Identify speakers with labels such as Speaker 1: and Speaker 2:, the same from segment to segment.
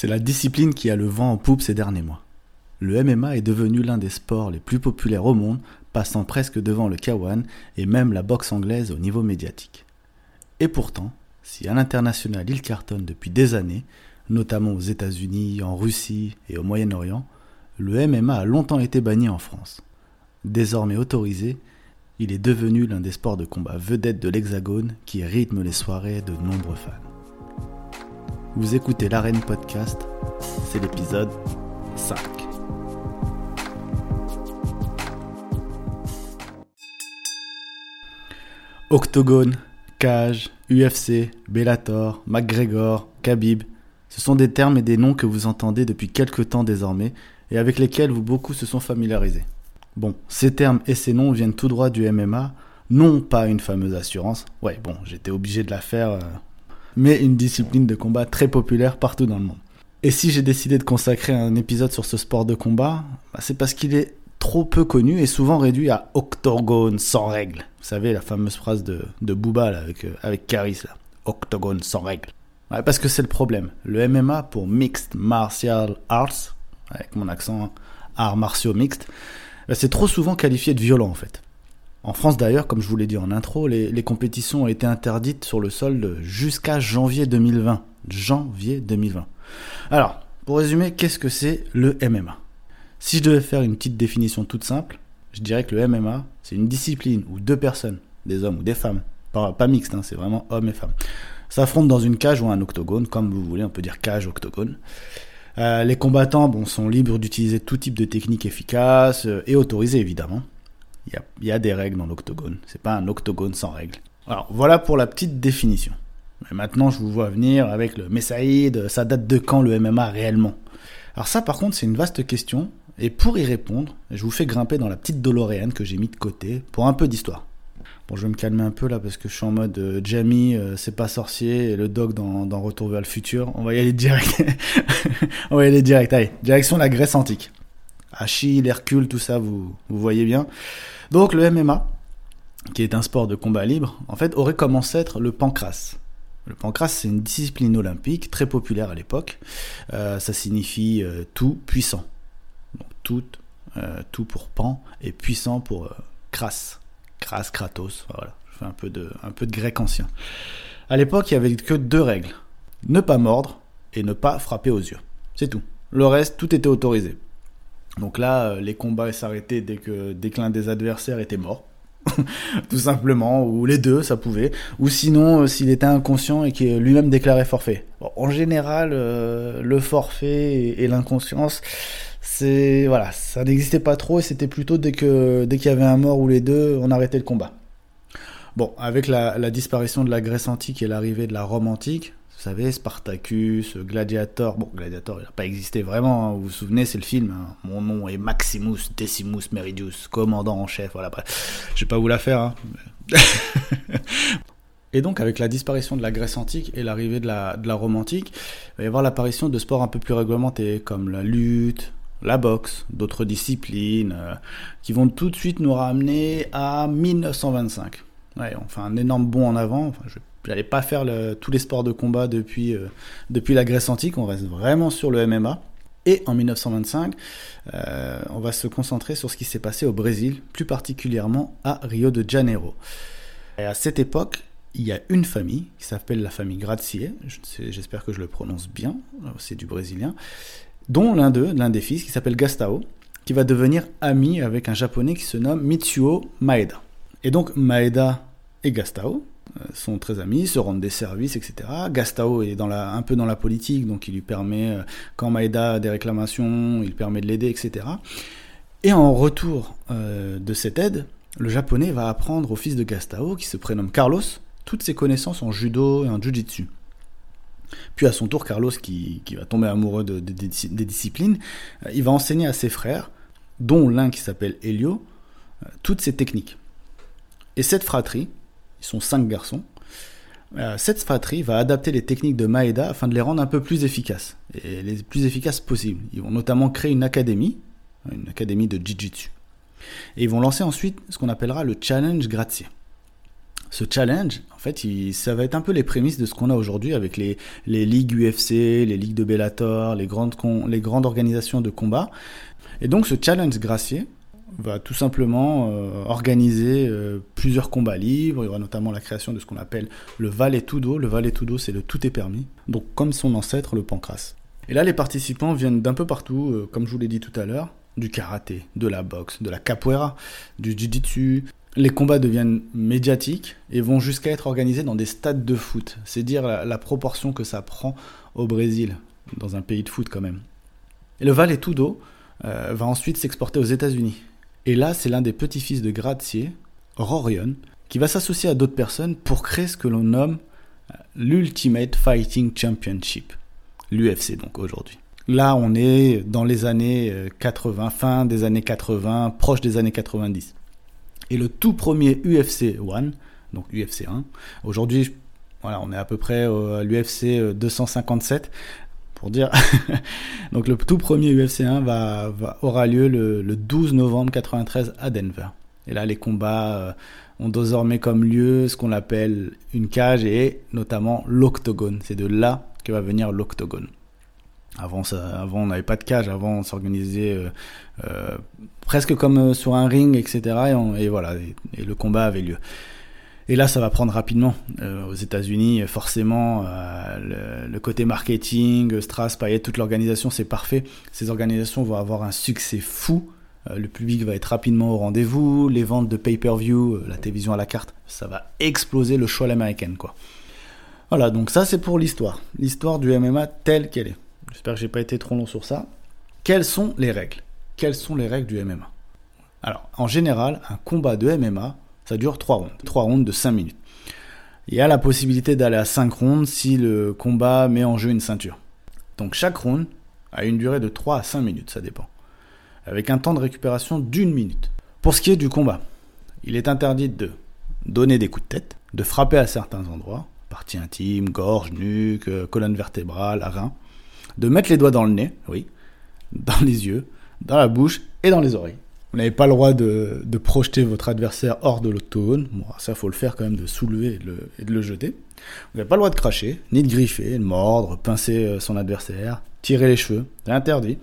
Speaker 1: C'est la discipline qui a le vent en poupe ces derniers mois. Le MMA est devenu l'un des sports les plus populaires au monde, passant presque devant le K1 et même la boxe anglaise au niveau médiatique. Et pourtant, si à l'international il cartonne depuis des années, notamment aux États-Unis, en Russie et au Moyen-Orient, le MMA a longtemps été banni en France. Désormais autorisé, il est devenu l'un des sports de combat vedettes de l'Hexagone qui rythme les soirées de nombreux fans. Vous écoutez l'Arène Podcast, c'est l'épisode 5. Octogone, Cage, UFC, Bellator, McGregor, Khabib, ce sont des termes et des noms que vous entendez depuis quelques temps désormais et avec lesquels vous beaucoup se sont familiarisés. Bon, ces termes et ces noms viennent tout droit du MMA, non pas une fameuse assurance, ouais bon, j'étais obligé de la faire, euh, mais une discipline de combat très populaire partout dans le monde. Et si j'ai décidé de consacrer un épisode sur ce sport de combat, bah, c'est parce qu'il est trop peu connu et souvent réduit à octogone sans règles. Vous savez, la fameuse phrase de, de Booba avec, euh, avec Caris, là. octogone sans règles. Parce que c'est le problème. Le MMA pour Mixed Martial Arts, avec mon accent arts martiaux mixtes, bah, c'est trop souvent qualifié de violent en fait. En France d'ailleurs, comme je vous l'ai dit en intro, les, compétitions ont été interdites sur le sol jusqu'à janvier 2020. Janvier 2020. Alors, pour résumer, qu'est-ce que c'est le MMA Si je devais faire une petite définition toute simple, je dirais que le MMA, c'est une discipline où deux personnes, des hommes ou des femmes, pas, pas mixtes, hein, c'est vraiment hommes et femmes, s'affrontent dans une cage ou un octogone, comme vous voulez, on peut dire cage, octogone. Euh, les combattants sont libres d'utiliser tout type de technique efficace euh, et autorisées évidemment. Il y a, des règles dans l'octogone. C'est pas un octogone sans règles. Alors voilà pour la petite définition. Mais maintenant, je vous vois venir avec le Messaïd, ça date de quand le MMA réellement? Alors ça, par contre, c'est une vaste question. Et pour y répondre, je vous fais grimper dans la petite Doloréane que j'ai mis de côté pour un peu d'histoire. Bon, je vais me calmer un peu là parce que je suis en mode euh, Jamie, euh, c'est pas sorcier, et le dog dans, dans, Retour vers le futur. On va y aller direct. On va y aller direct. Allez, direction la Grèce antique. Achille, Hercule, tout ça, vous, vous voyez bien. Donc le MMA, qui est un sport de combat libre, en fait, aurait commencé à être le pancras. Le pancras, c'est une discipline olympique très populaire à l'époque. Euh, ça signifie euh, tout puissant. Tout, euh, tout pour pan et puissant pour cras. Cras, kratos. Voilà, je fais un peu de, grec ancien. À l'époque, il y avait que deux règles ne pas mordre et ne pas frapper aux yeux. C'est tout. Le reste, tout était autorisé. Donc là, euh, les combats s'arrêtaient dès que, dès que l'un des adversaires était mort. tout simplement, ou les deux, ça pouvait. Ou sinon, euh, s'il était inconscient et qu'il lui-même déclarait forfait. en général, euh, le forfait et, l'inconscience, c'est voilà, ça n'existait pas trop et c'était plutôt dès qu'il y avait un mort ou les deux, on arrêtait le combat. Bon, avec la disparition de la Grèce antique et l'arrivée de la Rome antique, vous savez, Spartacus, Gladiator. Bon, Gladiator, il n'a pas existé vraiment. Hein. Vous vous souvenez, c'est le film. Hein. Mon nom est Maximus Decimus Meridius, commandant en chef. Voilà, je vais pas vous la faire. Hein. Et donc, avec la disparition de la Grèce antique et l'arrivée de la, de la Rome antique, il va y avoir l'apparition de sports un peu plus réglementés, comme la lutte, la boxe, d'autres disciplines, euh, qui vont tout de suite nous ramener à 1925. Ouais, on fait un énorme bond en avant. Enfin, je vais J'allais pas faire tous les sports de combat depuis, euh, depuis la Grèce antique, on reste vraiment sur le MMA. Et en 1925, euh, on va se concentrer sur ce qui s'est passé au Brésil, plus particulièrement à Rio de Janeiro. Et à cette époque, il y a une famille qui s'appelle la famille Gracier, j'espère que je le prononce bien, c'est du brésilien, dont l'un l'un des fils, qui s'appelle Gastao, qui va devenir ami avec un japonais qui se nomme Mitsuo Maeda. Et donc Maeda et Gastao sont très amis, se rendent des services, etc. Gastao est un peu dans la politique, donc il lui permet, euh, quand Maeda a des réclamations, il permet de l'aider, etc. Et en retour euh, de cette aide, le japonais va apprendre au fils de Gastao, qui se prénomme Carlos, toutes ses connaissances en judo et en jujitsu. Puis à son tour, Carlos, qui, va tomber amoureux de, des disciplines, il va enseigner à ses frères, dont l'un qui s'appelle Helio, toutes ces techniques. Et cette fratrie, ils sont cinq garçons. Euh, cette fratrie va adapter les techniques de Maeda afin de les rendre un peu plus efficaces, et les plus efficaces possibles. Ils vont notamment créer une académie, une académie de Jiu-Jitsu. Et ils vont lancer ensuite ce qu'on appellera le Challenge Gracie. ce challenge, en fait, ça va être un peu les prémices de ce qu'on a aujourd'hui avec les, ligues UFC, les ligues de Bellator, les grandes, les grandes organisations de combat. Et donc ce challenge gracier va tout simplement euh, organiser euh, plusieurs combats libres. Il y aura notamment la création de ce qu'on appelle le Valet Tudo. Le Valet Tudo, c'est le tout est permis. Donc comme son ancêtre, le pancras. Et là, les participants viennent d'un peu partout, euh, comme je vous l'ai dit tout à l'heure, du karaté, de la boxe, de la capoeira, du jiu-jitsu. Les combats deviennent médiatiques et vont jusqu'à être organisés dans des stades de foot. C'est dire la, proportion que ça prend au Brésil, dans un pays de foot quand même. Et le Valet Tudo va ensuite s'exporter aux États-Unis. Et là, c'est l'un des petits-fils de Grazier, Rorion, qui va s'associer à d'autres personnes pour créer ce que l'on nomme euh, l'Ultimate Fighting Championship, l'UFC donc aujourd'hui. Là, on est dans les années 80, euh, fin des années 80, proche des années 90. Et le tout premier UFC 1, donc UFC 1, aujourd'hui, on est à peu près à l'UFC 257, pour dire. Donc le tout premier UFC 1 va, aura lieu le, 12 novembre 93 à Denver. Et là, les combats euh, ont désormais comme lieu ce qu'on appelle une cage et notamment l'octogone. C'est de là que va venir l'octogone. Avant, ça, avant, on n'avait pas de cage. Avant, on s'organisait euh, euh, presque comme sur un ring, etc. Et, voilà, et, le combat avait lieu. Et là, ça va prendre rapidement. Euh, aux États-Unis, forcément, euh, le, côté marketing, Strass, toute l'organisation, c'est parfait. Ces organisations vont avoir un succès fou. Euh, le public va être rapidement au rendez-vous. Les ventes de pay-per-view, la télévision à la carte, ça va exploser le show à l'américaine, quoi. Voilà, donc ça, c'est pour l'histoire. L'histoire du MMA telle qu'elle est. J'espère que j'ai pas été trop long sur ça. Quelles sont les règles? Quelles sont les règles du MMA Alors, en général, un combat de MMA, ça dure 3 rounds. 3 rounds de 5 minutes. Il y a la possibilité d'aller à 5 rounds si le combat met en jeu une ceinture. Donc chaque round a une durée de 3 à 5 minutes, ça dépend. Avec un temps de récupération d'une minute. Pour ce qui est du combat, il est interdit de donner des coups de tête, de frapper à certains endroits, partie intime, gorge, nuque, euh, colonne vertébrale, rein, de mettre les doigts dans le nez, oui, dans les yeux, dans la bouche et dans les oreilles. Vous n'avez pas le droit de, projeter votre adversaire hors de l'octogone. Bon, ça, faut le faire quand même, de soulever et de le, jeter. Vous n'avez pas le droit de cracher, ni de griffer, de mordre, pincer euh, son adversaire, tirer les cheveux. C'est interdit.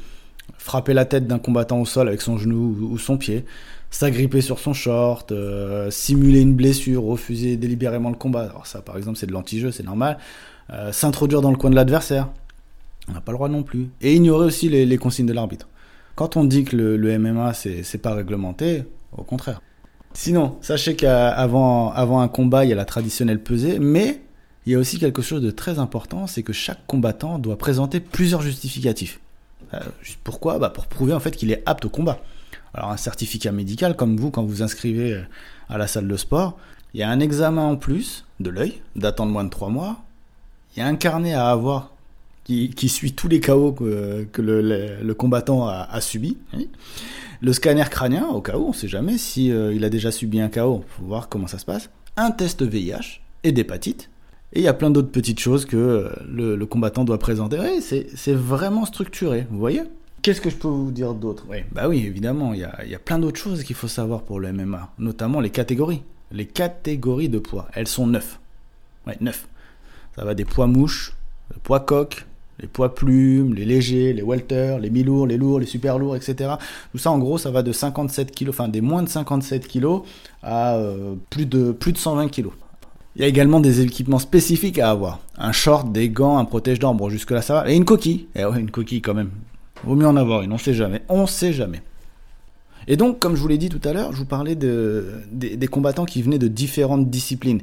Speaker 1: Frapper la tête d'un combattant au sol avec son genou ou son pied. S'agripper sur son short, euh, simuler une blessure, refuser délibérément le combat. Alors ça, par exemple, c'est de l'anti-jeu, c'est normal. Euh, s'introduire dans le coin de l'adversaire. On n'a pas le droit non plus. Et ignorer aussi les consignes de l'arbitre. Quand on dit que le, MMA, c'est pas réglementé, au contraire. Sinon, sachez qu'avant avant un combat, il y a la traditionnelle pesée, mais il y a aussi quelque chose de très important, c'est que chaque combattant doit présenter plusieurs justificatifs. Euh, pourquoi? Bah Pour prouver en fait qu'il est apte au combat. Alors un certificat médical, comme vous quand vous inscrivez euh, à la salle de sport, il y a un examen en plus de l'œil, datant de moins de 3 mois. Il y a un carnet à avoir qui, suit tous les chaos que, que le, combattant a, a subi. Le scanner crânien, au cas où, on ne sait jamais si euh, il a déjà subi un chaos, faut voir comment ça se passe. Un test VIH et d'hépatite. Et il y a plein d'autres petites choses que euh, le, combattant doit présenter. c'est vraiment structuré, vous voyez? Qu'est-ce que je peux vous dire d'autre? Ouais, Bah oui, évidemment, il y a, y a plein d'autres choses qu'il faut savoir pour le MMA, notamment les catégories. Les catégories de poids, elles sont neuf. Ouais, neuf. Ça va des poids mouches, poids coq, les poids plumes, les légers, les welter, les mi-lourds, les lourds, les super lourds, etc. Tout ça, en gros, ça va de 57 kg, enfin des moins de 57 kg à euh, plus, de, plus de 120 kg. Il y a également des équipements spécifiques à avoir. Un short, des gants, un protège-dents, bon jusque-là ça va. Et une coquille. Eh ouais, une coquille quand même. Vaut mieux en avoir une, on sait jamais. On sait jamais. Et donc, comme je vous l'ai dit tout à l'heure, je vous parlais de, des combattants qui venaient de différentes disciplines.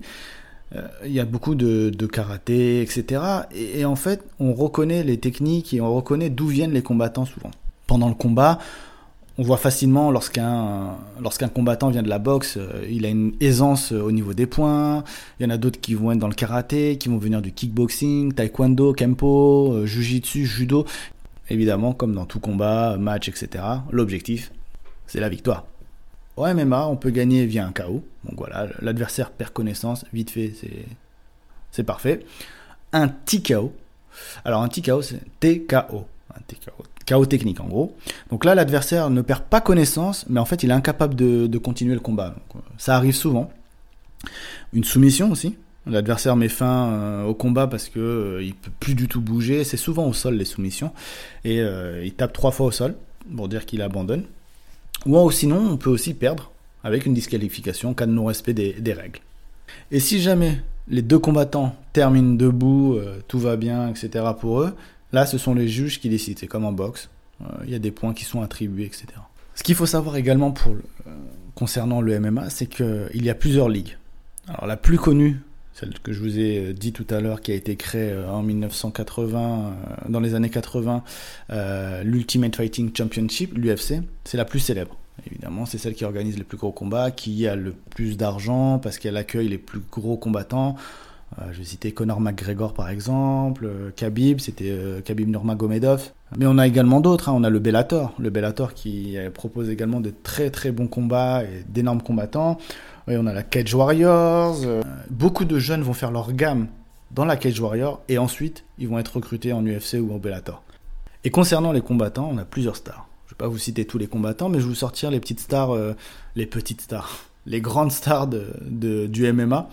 Speaker 1: Euh, il y a beaucoup de, karaté, etc. Et, en fait, on reconnaît les techniques et on reconnaît d'où viennent les combattants souvent. Pendant le combat, on voit facilement lorsqu'un combattant vient de la boxe, euh, il a une aisance au niveau des points. Il y en a d'autres qui vont être dans le karaté, qui vont venir du kickboxing, taekwondo, kempo, euh, jujitsu, judo. Évidemment, comme dans tout combat, match, etc. L'objectif, c'est la victoire. Au MMA, on peut gagner via un KO. Donc voilà, l'adversaire perd connaissance, vite fait, c'est, parfait. Un TKO. Alors un TKO, c'est TKO. Un TKO. KO technique en gros. Donc là, l'adversaire ne perd pas connaissance, mais en fait, il est incapable de, continuer le combat. ça arrive souvent. Une soumission aussi. L'adversaire met fin euh, au combat parce que euh, il peut plus du tout bouger. C'est souvent au sol les soumissions et il tape trois fois au sol pour dire qu'il abandonne. Ou sinon, on peut aussi perdre avec une disqualification en cas de non-respect des, règles. Et si jamais les deux combattants terminent debout, tout va bien, etc. pour eux, là ce sont les juges qui décident. C'est comme en boxe, il y a des points qui sont attribués, etc. Ce qu'il faut savoir également pour euh, concernant le MMA, c'est qu'il y a plusieurs ligues. Alors la plus connue, celle que je vous ai euh, dit tout à l'heure, qui a été créée euh, en 1980, dans les années 80, l'Ultimate Fighting Championship, l'UFC, c'est la plus célèbre. Évidemment, c'est celle qui organise les plus gros combats, qui a le plus d'argent parce qu'elle accueille les plus gros combattants. Euh, je vais citer Conor McGregor par exemple, euh, Khabib, c'était euh, Khabib Nurmagomedov. Mais on a également d'autres, hein. on a le Bellator, le Bellator qui propose également de très très bons combats et d'énormes combattants. On a la Cage Warriors. beaucoup de jeunes vont faire leur gamme dans la Cage Warrior et ensuite ils vont être recrutés en UFC ou en Bellator. Et concernant les combattants, on a plusieurs stars. Je ne vais pas vous citer tous les combattants, mais je vais vous sortir les petites stars, les petites stars les grandes stars du MMA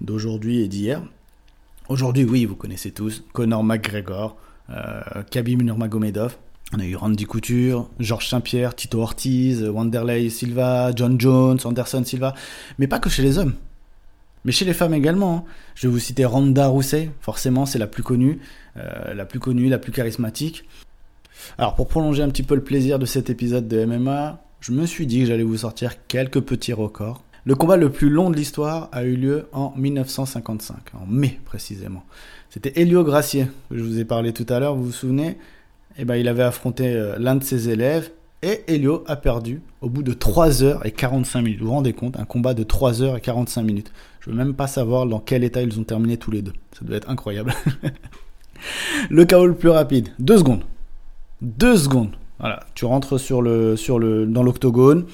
Speaker 1: d'aujourd'hui et d'hier. Aujourd'hui, oui, vous connaissez tous Conor McGregor, euh, Khabib Nurmagomedov. On a eu Randy Couture, Georges Saint-Pierre, Tito Ortiz, Wanderlei Silva, John Jones, Anderson Silva. Mais pas que chez les hommes. Mais chez les femmes également. Hein. Je vais vous citer Ronda Rousey, forcément, c'est la plus connue, euh, la plus connue, la plus charismatique. Alors, pour prolonger un petit peu le plaisir de cet épisode de MMA, je me suis dit que j'allais vous sortir quelques petits records. Le combat le plus long de l'histoire a eu lieu en 1955, en mai précisément. C'était Helio Gracier, que je vous ai parlé tout à l'heure, vous vous souvenez? Eh ben, il avait affronté euh, l'un de ses élèves et Helio a perdu au bout de 3 heures et 45 minutes. Vous vous rendez compte Un combat de 3 heures et 45 minutes. Je veux même pas savoir dans quel état ils ont terminé tous les deux. Ça doit être incroyable. le chaos le plus rapide, 2 secondes. 2 secondes. Voilà, tu rentres sur le, dans l'octogone,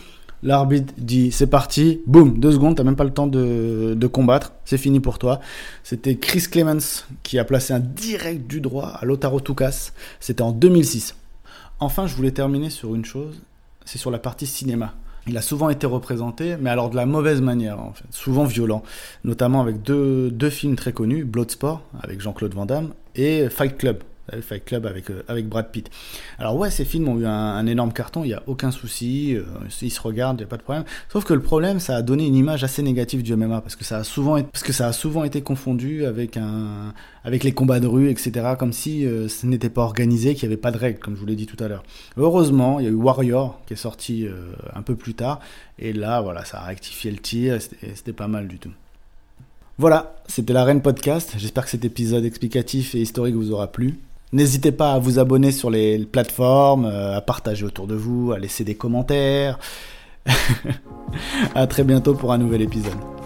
Speaker 1: l'arbitre dit c'est parti, boum, deux secondes, t'as même pas le temps de, combattre, c'est fini pour toi. C'était Chris Clemens qui a placé un direct du droit à Lotaro Tukas, c'était en 2006. Enfin, je voulais terminer sur une chose, c'est sur la partie cinéma. Il a souvent été représenté, mais alors de la mauvaise manière, souvent violent, notamment avec deux, deux films très connus, Bloodsport avec Jean-Claude Van Damme et Fight Club Fight Club avec, euh, avec Brad Pitt. Alors ouais, ces films ont eu un, énorme carton, il n'y a aucun souci, euh, ils se regardent, il n'y a pas de problème. Sauf que le problème, ça a donné une image assez négative du MMA, parce que ça a souvent, été, parce que ça a souvent été confondu avec, un, avec les combats de rue, etc., comme si euh, ce n'était pas organisé, qu'il n'y avait pas de règles, comme je vous l'ai dit tout à l'heure. Heureusement, il y a eu Warrior, qui est sorti un peu plus tard, et là, voilà, ça a rectifié le tir, c'était pas mal du tout. Voilà, c'était la Reine Podcast. J'espère que cet épisode explicatif et historique vous aura plu. N'hésitez pas à vous abonner sur les plateformes, euh, à partager autour de vous, à laisser des commentaires. à très bientôt pour un nouvel épisode.